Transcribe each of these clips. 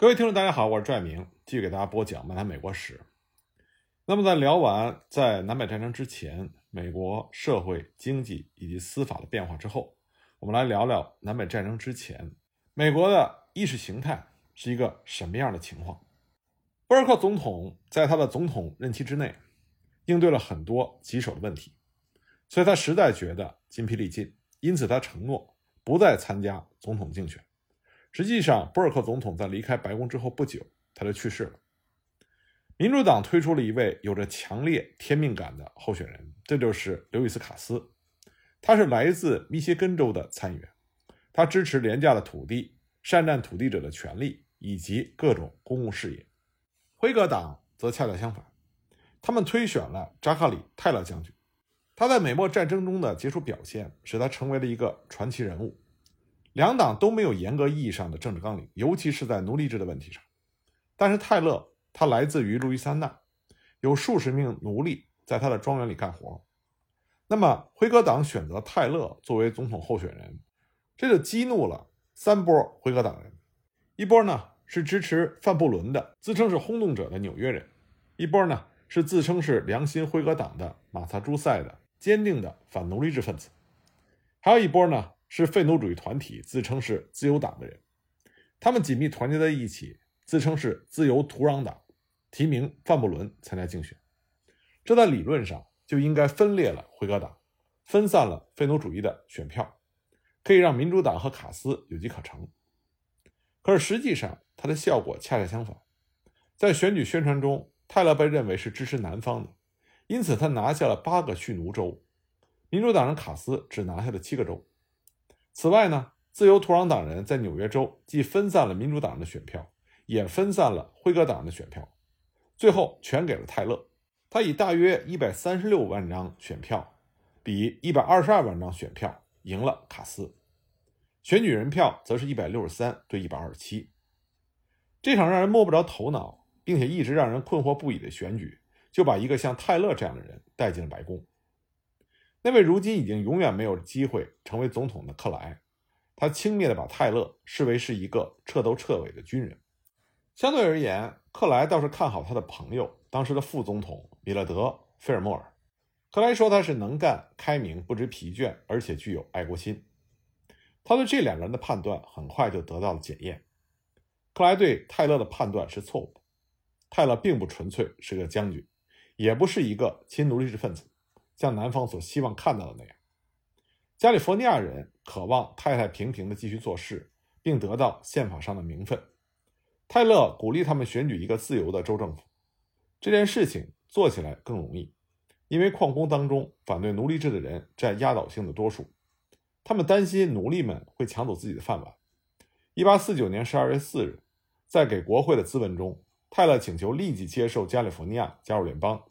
各位听众，大家好，我是拽明，继续给大家播讲《漫谈美国史》。那么，在聊完在南北战争之前美国社会、经济以及司法的变化之后，我们来聊聊南北战争之前美国的意识形态是一个什么样的情况。布尔克总统在他的总统任期之内，应对了很多棘手的问题，所以他实在觉得筋疲力尽，因此他承诺不再参加总统竞选。实际上，布尔克总统在离开白宫之后不久，他就去世了。民主党推出了一位有着强烈天命感的候选人，这就是刘易斯·卡斯。他是来自密歇根州的参议员，他支持廉价的土地、善战土地者的权利以及各种公共事业。辉格党则恰恰相反，他们推选了扎克里·泰勒将军。他在美墨战争中的杰出表现，使他成为了一个传奇人物。两党都没有严格意义上的政治纲领，尤其是在奴隶制的问题上。但是泰勒他来自于路易斯安那，有数十名奴隶在他的庄园里干活。那么辉格党选择泰勒作为总统候选人，这就激怒了三波辉格党人：一波呢是支持范布伦的，自称是轰动者的纽约人；一波呢是自称是良心辉格党的马萨诸塞的坚定的反奴隶制分子；还有一波呢。是废奴主义团体，自称是自由党的人，他们紧密团结在一起，自称是自由土壤党，提名范布伦参加竞选。这在理论上就应该分裂了辉格党，分散了废奴主义的选票，可以让民主党和卡斯有机可乘。可是实际上，它的效果恰恰相反。在选举宣传中，泰勒被认为是支持南方的，因此他拿下了八个蓄奴州，民主党人卡斯只拿下了七个州。此外呢，自由土壤党人在纽约州既分散了民主党人的选票，也分散了辉格党人的选票，最后全给了泰勒。他以大约一百三十六万张选票，比一百二十二万张选票赢了卡斯。选举人票则是一百六十三对一百二十七。这场让人摸不着头脑，并且一直让人困惑不已的选举，就把一个像泰勒这样的人带进了白宫。那位如今已经永远没有机会成为总统的克莱，他轻蔑地把泰勒视为是一个彻头彻尾的军人。相对而言，克莱倒是看好他的朋友，当时的副总统米勒德·菲尔莫尔。克莱说他是能干、开明、不知疲倦，而且具有爱国心。他对这两个人的判断很快就得到了检验。克莱对泰勒的判断是错误的。泰勒并不纯粹是个将军，也不是一个亲奴隶制分子。像南方所希望看到的那样，加利福尼亚人渴望太太平平的继续做事，并得到宪法上的名分。泰勒鼓励他们选举一个自由的州政府。这件事情做起来更容易，因为矿工当中反对奴隶制的人占压倒性的多数。他们担心奴隶们会抢走自己的饭碗。1849年12月4日，在给国会的咨文中，泰勒请求立即接受加利福尼亚加入联邦。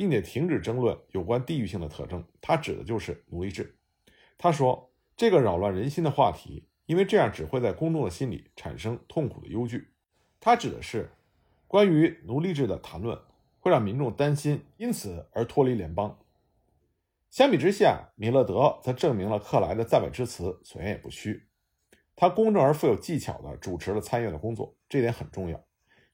并且停止争论有关地域性的特征，他指的就是奴隶制。他说，这个扰乱人心的话题，因为这样只会在公众的心里产生痛苦的忧惧。他指的是关于奴隶制的谈论会让民众担心，因此而脱离联邦。相比之下，米勒德则证明了克莱的赞美之词所言也不虚。他公正而富有技巧地主持了参议院的工作，这点很重要，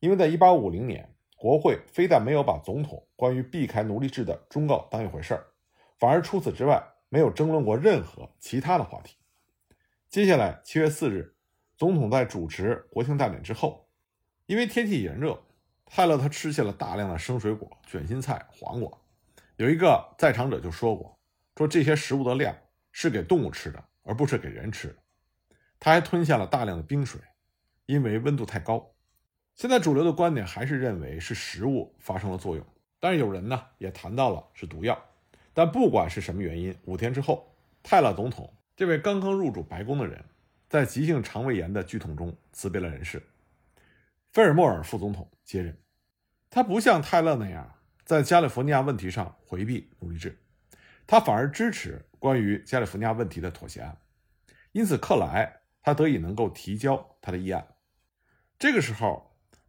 因为在1850年。国会非但没有把总统关于避开奴隶制的忠告当一回事儿，反而除此之外没有争论过任何其他的话题。接下来，七月四日，总统在主持国庆大典之后，因为天气炎热，泰勒他吃下了大量的生水果、卷心菜、黄瓜。有一个在场者就说过，说这些食物的量是给动物吃的，而不是给人吃的。他还吞下了大量的冰水，因为温度太高。现在主流的观点还是认为是食物发生了作用，但是有人呢也谈到了是毒药。但不管是什么原因，五天之后，泰勒总统这位刚刚入主白宫的人，在急性肠胃炎的剧痛中辞别了人世。菲尔莫尔副总统接任，他不像泰勒那样在加利福尼亚问题上回避奴隶制，他反而支持关于加利福尼亚问题的妥协案，因此克莱他得以能够提交他的议案。这个时候。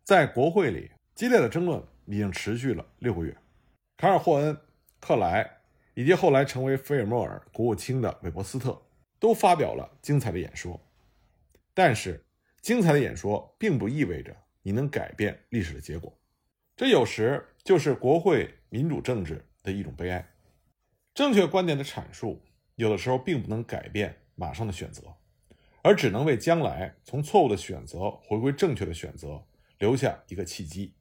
在国会里，激烈的争论已经持续了六个月。卡尔霍恩、克莱以及后来成为菲尔莫尔国务卿的韦伯斯特都发表了精彩的演说。但是，精彩的演说并不意味着你能改变历史的结果。这有时就是国会民主政治的一种悲哀。正确观点的阐述，有的时候并不能改变马上的选择，而只能为将来从错误的选择回归正确的选择留下一个契机。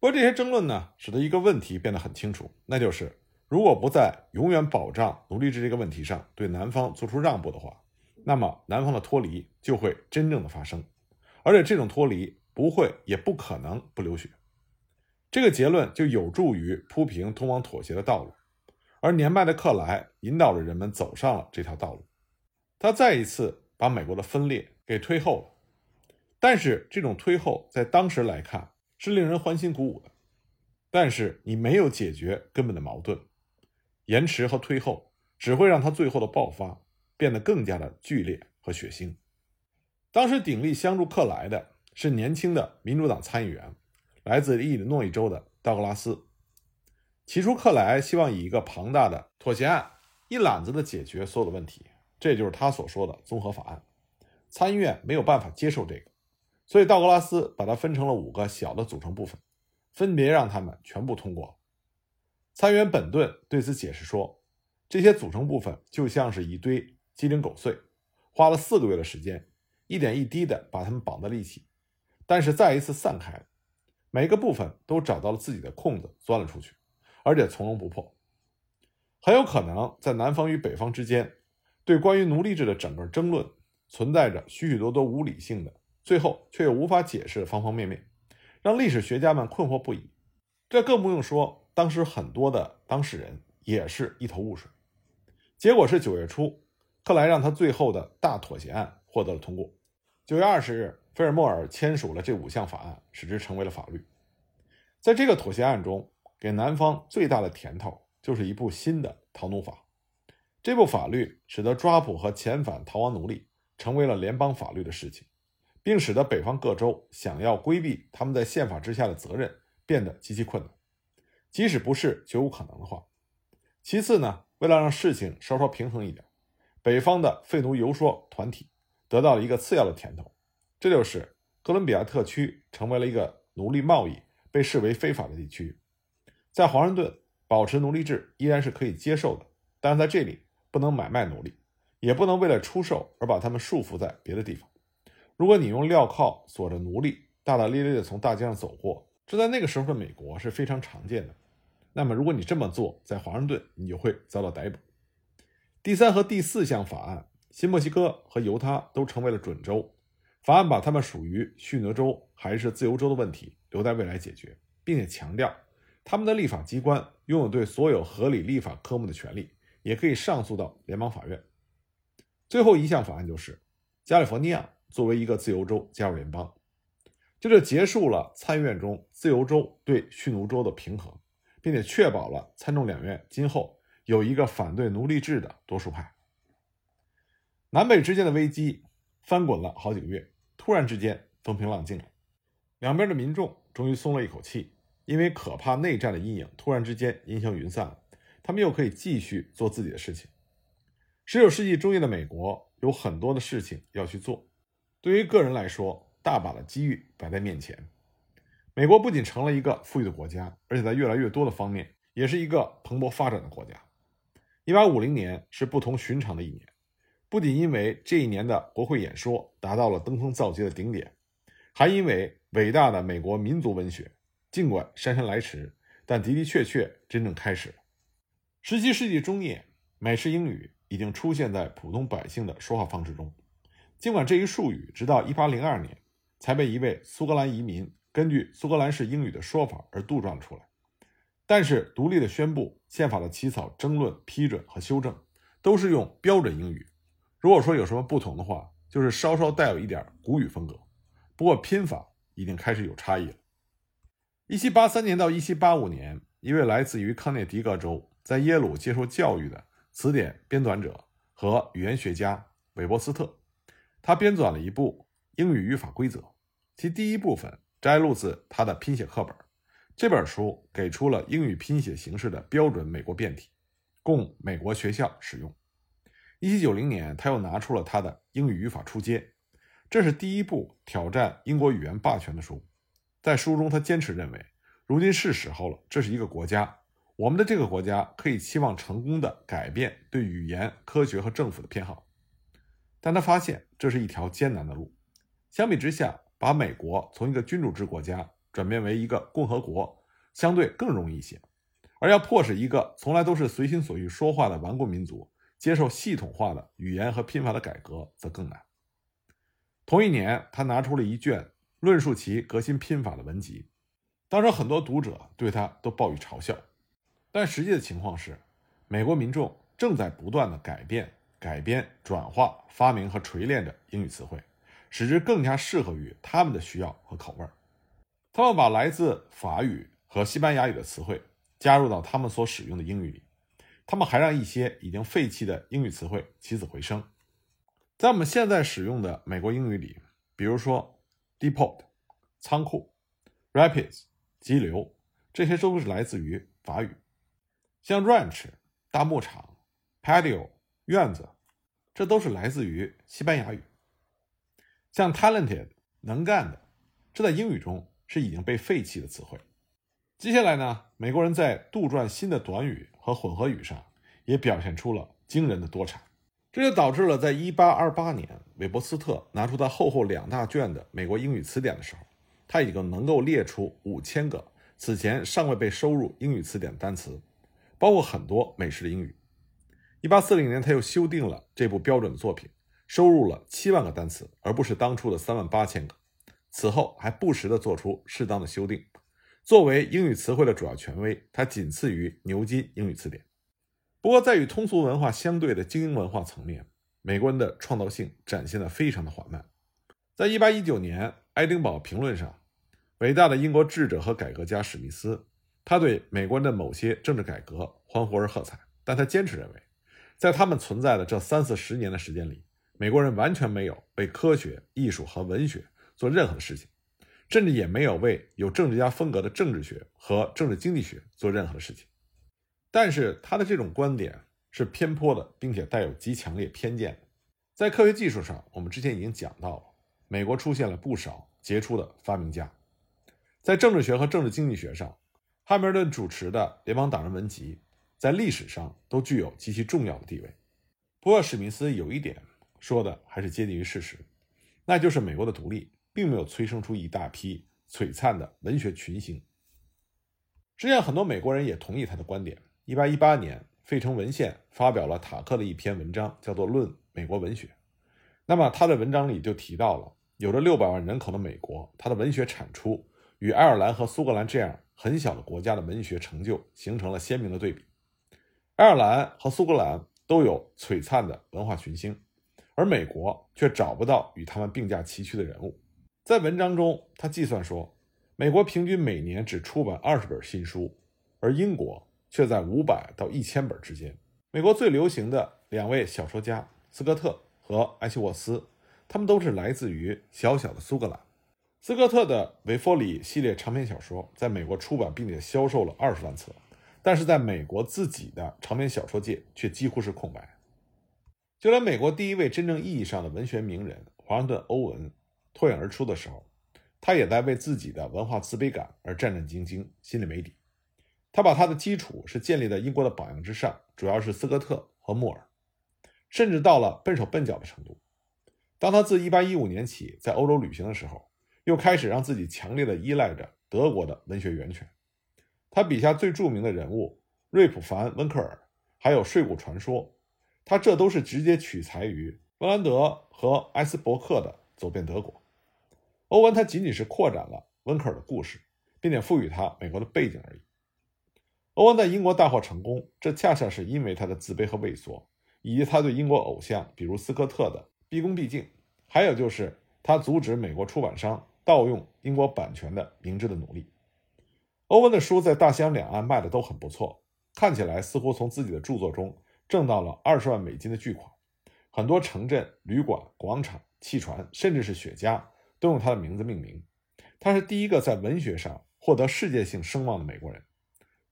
不过这些争论呢，使得一个问题变得很清楚，那就是如果不在永远保障奴隶制这个问题上对南方做出让步的话，那么南方的脱离就会真正的发生，而且这种脱离不会也不可能不流血。这个结论就有助于铺平通往妥协的道路，而年迈的克莱引导着人们走上了这条道路。他再一次把美国的分裂给推后了，但是这种推后在当时来看是令人欢欣鼓舞的。但是你没有解决根本的矛盾，延迟和推后只会让他最后的爆发变得更加的剧烈和血腥。当时鼎力相助克莱的是年轻的民主党参议员。来自伊利诺伊州的道格拉斯，起初克莱希望以一个庞大的妥协案一揽子的解决所有的问题，这就是他所说的综合法案。参议院没有办法接受这个，所以道格拉斯把它分成了五个小的组成部分，分别让他们全部通过。参议员本顿对此解释说，这些组成部分就像是一堆鸡零狗碎，花了四个月的时间，一点一滴的把它们绑在了一起，但是再一次散开。每个部分都找到了自己的空子，钻了出去，而且从容不迫。很有可能在南方与北方之间，对关于奴隶制的整个争论存在着许许多多无理性的，最后却又无法解释方方面面，让历史学家们困惑不已。这更不用说当时很多的当事人也是一头雾水。结果是九月初，克莱让他最后的大妥协案获得了通过。九月二十日。菲尔莫尔签署了这五项法案，使之成为了法律。在这个妥协案中，给南方最大的甜头就是一部新的逃奴法。这部法律使得抓捕和遣返逃亡奴隶成为了联邦法律的事情，并使得北方各州想要规避他们在宪法之下的责任变得极其困难，即使不是绝无可能的话。其次呢，为了让事情稍稍平衡一点，北方的废奴游说团体得到了一个次要的甜头。这就是哥伦比亚特区成为了一个奴隶贸易被视为非法的地区，在华盛顿保持奴隶制依然是可以接受的，但是在这里不能买卖奴隶，也不能为了出售而把他们束缚在别的地方。如果你用镣铐锁着奴隶，大大咧咧地从大街上走过，这在那个时候的美国是非常常见的。那么，如果你这么做，在华盛顿你就会遭到逮捕。第三和第四项法案，新墨西哥和犹他都成为了准州。法案把他们属于蓄奴州还是自由州的问题留在未来解决，并且强调他们的立法机关拥有对所有合理立法科目的权利，也可以上诉到联邦法院。最后一项法案就是加利福尼亚作为一个自由州加入联邦，这就结束了参议院中自由州对蓄奴州的平衡，并且确保了参众两院今后有一个反对奴隶制的多数派。南北之间的危机。翻滚了好几个月，突然之间风平浪静了，两边的民众终于松了一口气，因为可怕内战的阴影突然之间烟消云散了，他们又可以继续做自己的事情。十九世纪中叶的美国有很多的事情要去做，对于个人来说，大把的机遇摆在面前。美国不仅成了一个富裕的国家，而且在越来越多的方面也是一个蓬勃发展的国家。一八五零年是不同寻常的一年。不仅因为这一年的国会演说达到了登峰造极的顶点，还因为伟大的美国民族文学，尽管姗姗来迟，但的的确确真正开始了。十七世纪中叶，美式英语已经出现在普通百姓的说话方式中。尽管这一术语直到1802年才被一位苏格兰移民根据苏格兰式英语的说法而杜撰出来，但是独立的宣布、宪法的起草、争论、批准和修正，都是用标准英语。如果说有什么不同的话，就是稍稍带有一点古语风格，不过拼法已经开始有差异了。一七八三年到一七八五年，一位来自于康涅狄格州，在耶鲁接受教育的词典编纂者和语言学家韦伯斯特，他编纂了一部英语语法规则，其第一部分摘录自他的拼写课本。这本书给出了英语拼写形式的标准美国变体，供美国学校使用。一七九零年，他又拿出了他的英语语法初阶，这是第一部挑战英国语言霸权的书，在书中他坚持认为，如今是时候了，这是一个国家，我们的这个国家可以期望成功的改变对语言、科学和政府的偏好。但他发现这是一条艰难的路。相比之下，把美国从一个君主制国家转变为一个共和国，相对更容易一些。而要迫使一个从来都是随心所欲说话的顽固民族接受系统化的语言和拼法的改革，则更难。同一年，他拿出了一卷论述其革新拼法的文集，当时很多读者对他都报以嘲笑。但实际的情况是，美国民众正在不断的改变、改编、转化、发明和锤炼着英语词汇。使之更加适合于他们的需要和口味儿他们把来自法语和西班牙语的词汇加入到他们所使用的英语里。他们还让一些已经废弃的英语词汇起死回生。在我们现在使用的美国英语里，比如说 depot 仓库、rapids 急流，这些都是来自于法语。像 ranch 大牧场、patio 院子，这都是来自于西班牙语。像 talented 能干的，这在英语中是已经被废弃的词汇。接下来呢，美国人在杜撰新的短语和混合语上也表现出了惊人的多产，这就导致了在1828年，韦伯斯特拿出他厚厚两大卷的美国英语词典的时候，他已经能够列出五千个此前尚未被收入英语词典的单词，包括很多美式的英语。1840年，他又修订了这部标准的作品。收入了七万个单词，而不是当初的三万八千个。此后还不时地做出适当的修订。作为英语词汇的主要权威，它仅次于牛津英语词典。不过，在与通俗文化相对的精英文化层面，美国人的创造性展现得非常的缓慢。在一八一九年《爱丁堡评论》上，伟大的英国智者和改革家史密斯，他对美国人的某些政治改革欢呼而喝彩，但他坚持认为，在他们存在的这三四十年的时间里，美国人完全没有为科学、艺术和文学做任何的事情，甚至也没有为有政治家风格的政治学和政治经济学做任何的事情。但是他的这种观点是偏颇的，并且带有极强烈偏见的。在科学技术上，我们之前已经讲到了，美国出现了不少杰出的发明家。在政治学和政治经济学上，汉密尔顿主持的联邦党人文集在历史上都具有极其重要的地位。不过，史密斯有一点。说的还是接近于事实，那就是美国的独立并没有催生出一大批璀璨的文学群星。实际上，很多美国人也同意他的观点。一八一八年，费城文献发表了塔克的一篇文章，叫做《论美国文学》。那么，他的文章里就提到了，有着六百万人口的美国，它的文学产出与爱尔兰和苏格兰这样很小的国家的文学成就形成了鲜明的对比。爱尔兰和苏格兰都有璀璨的文化群星。而美国却找不到与他们并驾齐驱的人物。在文章中，他计算说，美国平均每年只出版二十本新书，而英国却在五百到一千本之间。美国最流行的两位小说家斯科特和埃希沃斯，他们都是来自于小小的苏格兰。斯科特的《维佛里》系列长篇小说在美国出版并且销售了二十万册，但是在美国自己的长篇小说界却几乎是空白。就连美国第一位真正意义上的文学名人华盛顿·欧文脱颖而出的时候，他也在为自己的文化自卑感而战战兢兢，心里没底。他把他的基础是建立在英国的榜样之上，主要是斯科特和莫尔，甚至到了笨手笨脚的程度。当他自1815年起在欧洲旅行的时候，又开始让自己强烈的依赖着德国的文学源泉。他笔下最著名的人物瑞普·凡·温克尔，还有《睡谷传说》。他这都是直接取材于温兰德和埃斯伯克的《走遍德国》。欧文他仅仅是扩展了温克尔的故事，并且赋予他美国的背景而已。欧文在英国大获成功，这恰恰是因为他的自卑和畏缩，以及他对英国偶像，比如斯科特的毕恭毕敬，还有就是他阻止美国出版商盗用英国版权的明智的努力。欧文的书在大西洋两岸卖的都很不错，看起来似乎从自己的著作中。挣到了二十万美金的巨款，很多城镇、旅馆、广场、汽船，甚至是雪茄，都用他的名字命名。他是第一个在文学上获得世界性声望的美国人。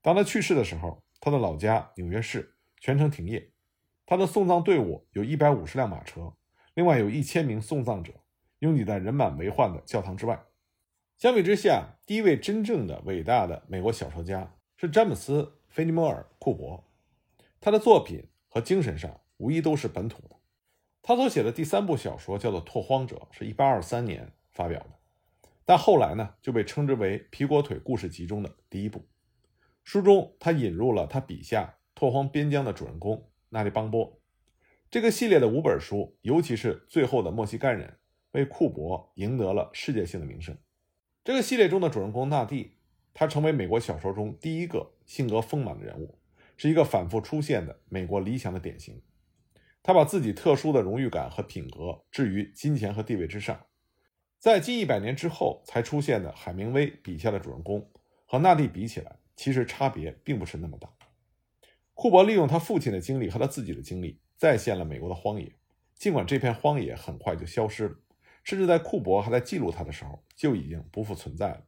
当他去世的时候，他的老家纽约市全城停业。他的送葬队伍有一百五十辆马车，另外有一千名送葬者拥挤在人满为患的教堂之外。相比之下，第一位真正的伟大的美国小说家是詹姆斯·菲尼摩尔·库珀，他的作品和精神上无疑都是本土的。他所写的第三部小说叫做《拓荒者》，是一八二三年发表的，但后来呢就被称之为《皮果腿故事集》中的第一部。书中他引入了他笔下拓荒边疆的主人公纳利邦波。这个系列的五本书，尤其是最后的《墨西干人》，为库珀赢得了世界性的名声。这个系列中的主人公纳蒂，他成为美国小说中第一个性格丰满的人物，是一个反复出现的美国理想的典型。他把自己特殊的荣誉感和品格置于金钱和地位之上。在近一百年之后才出现的海明威笔下的主人公，和纳蒂比起来，其实差别并不是那么大。库伯利用他父亲的经历和他自己的经历，再现了美国的荒野，尽管这片荒野很快就消失了。甚至在库珀还在记录他的时候，就已经不复存在了。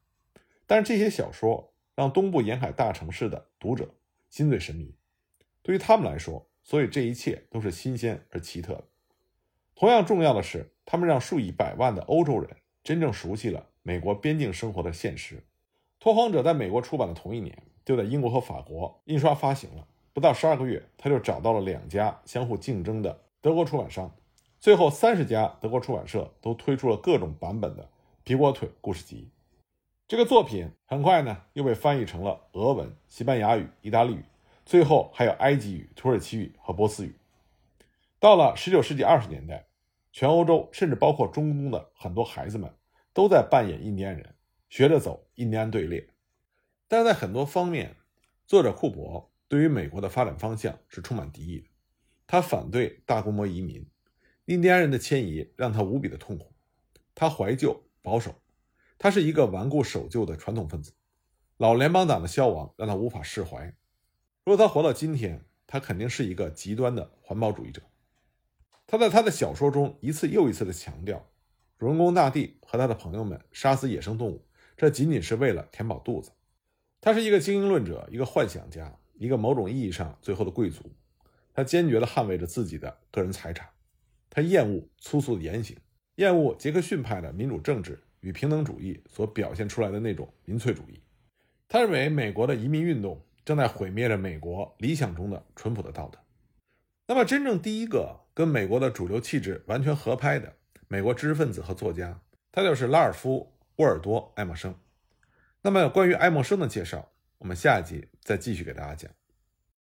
但是这些小说让东部沿海大城市的读者心醉神迷，对于他们来说，所以这一切都是新鲜而奇特的。同样重要的是，他们让数以百万的欧洲人真正熟悉了美国边境生活的现实。《拓荒者》在美国出版的同一年，就在英国和法国印刷发行了。不到十二个月，他就找到了两家相互竞争的德国出版商。最后，三十家德国出版社都推出了各种版本的《皮果腿故事集》。这个作品很快呢又被翻译成了俄文、西班牙语、意大利语，最后还有埃及语、土耳其语和波斯语。到了19世纪20年代，全欧洲甚至包括中东的很多孩子们都在扮演印第安人，学着走印第安队列。但在很多方面，作者库珀对于美国的发展方向是充满敌意的。他反对大规模移民。印第安人的迁移让他无比的痛苦，他怀旧保守，他是一个顽固守旧的传统分子。老联邦党的消亡让他无法释怀。如果他活到今天，他肯定是一个极端的环保主义者。他在他的小说中一次又一次的强调，主人公大地和他的朋友们杀死野生动物，这仅仅是为了填饱肚子。他是一个精英论者，一个幻想家，一个某种意义上最后的贵族。他坚决地捍卫着自己的个人财产。他厌恶粗俗的言行，厌恶杰克逊派的民主政治与平等主义所表现出来的那种民粹主义。他认为美国的移民运动正在毁灭着美国理想中的淳朴的道德。那么，真正第一个跟美国的主流气质完全合拍的美国知识分子和作家，他就是拉尔夫·沃尔多·爱默生。那么，关于爱默生的介绍，我们下一集再继续给大家讲。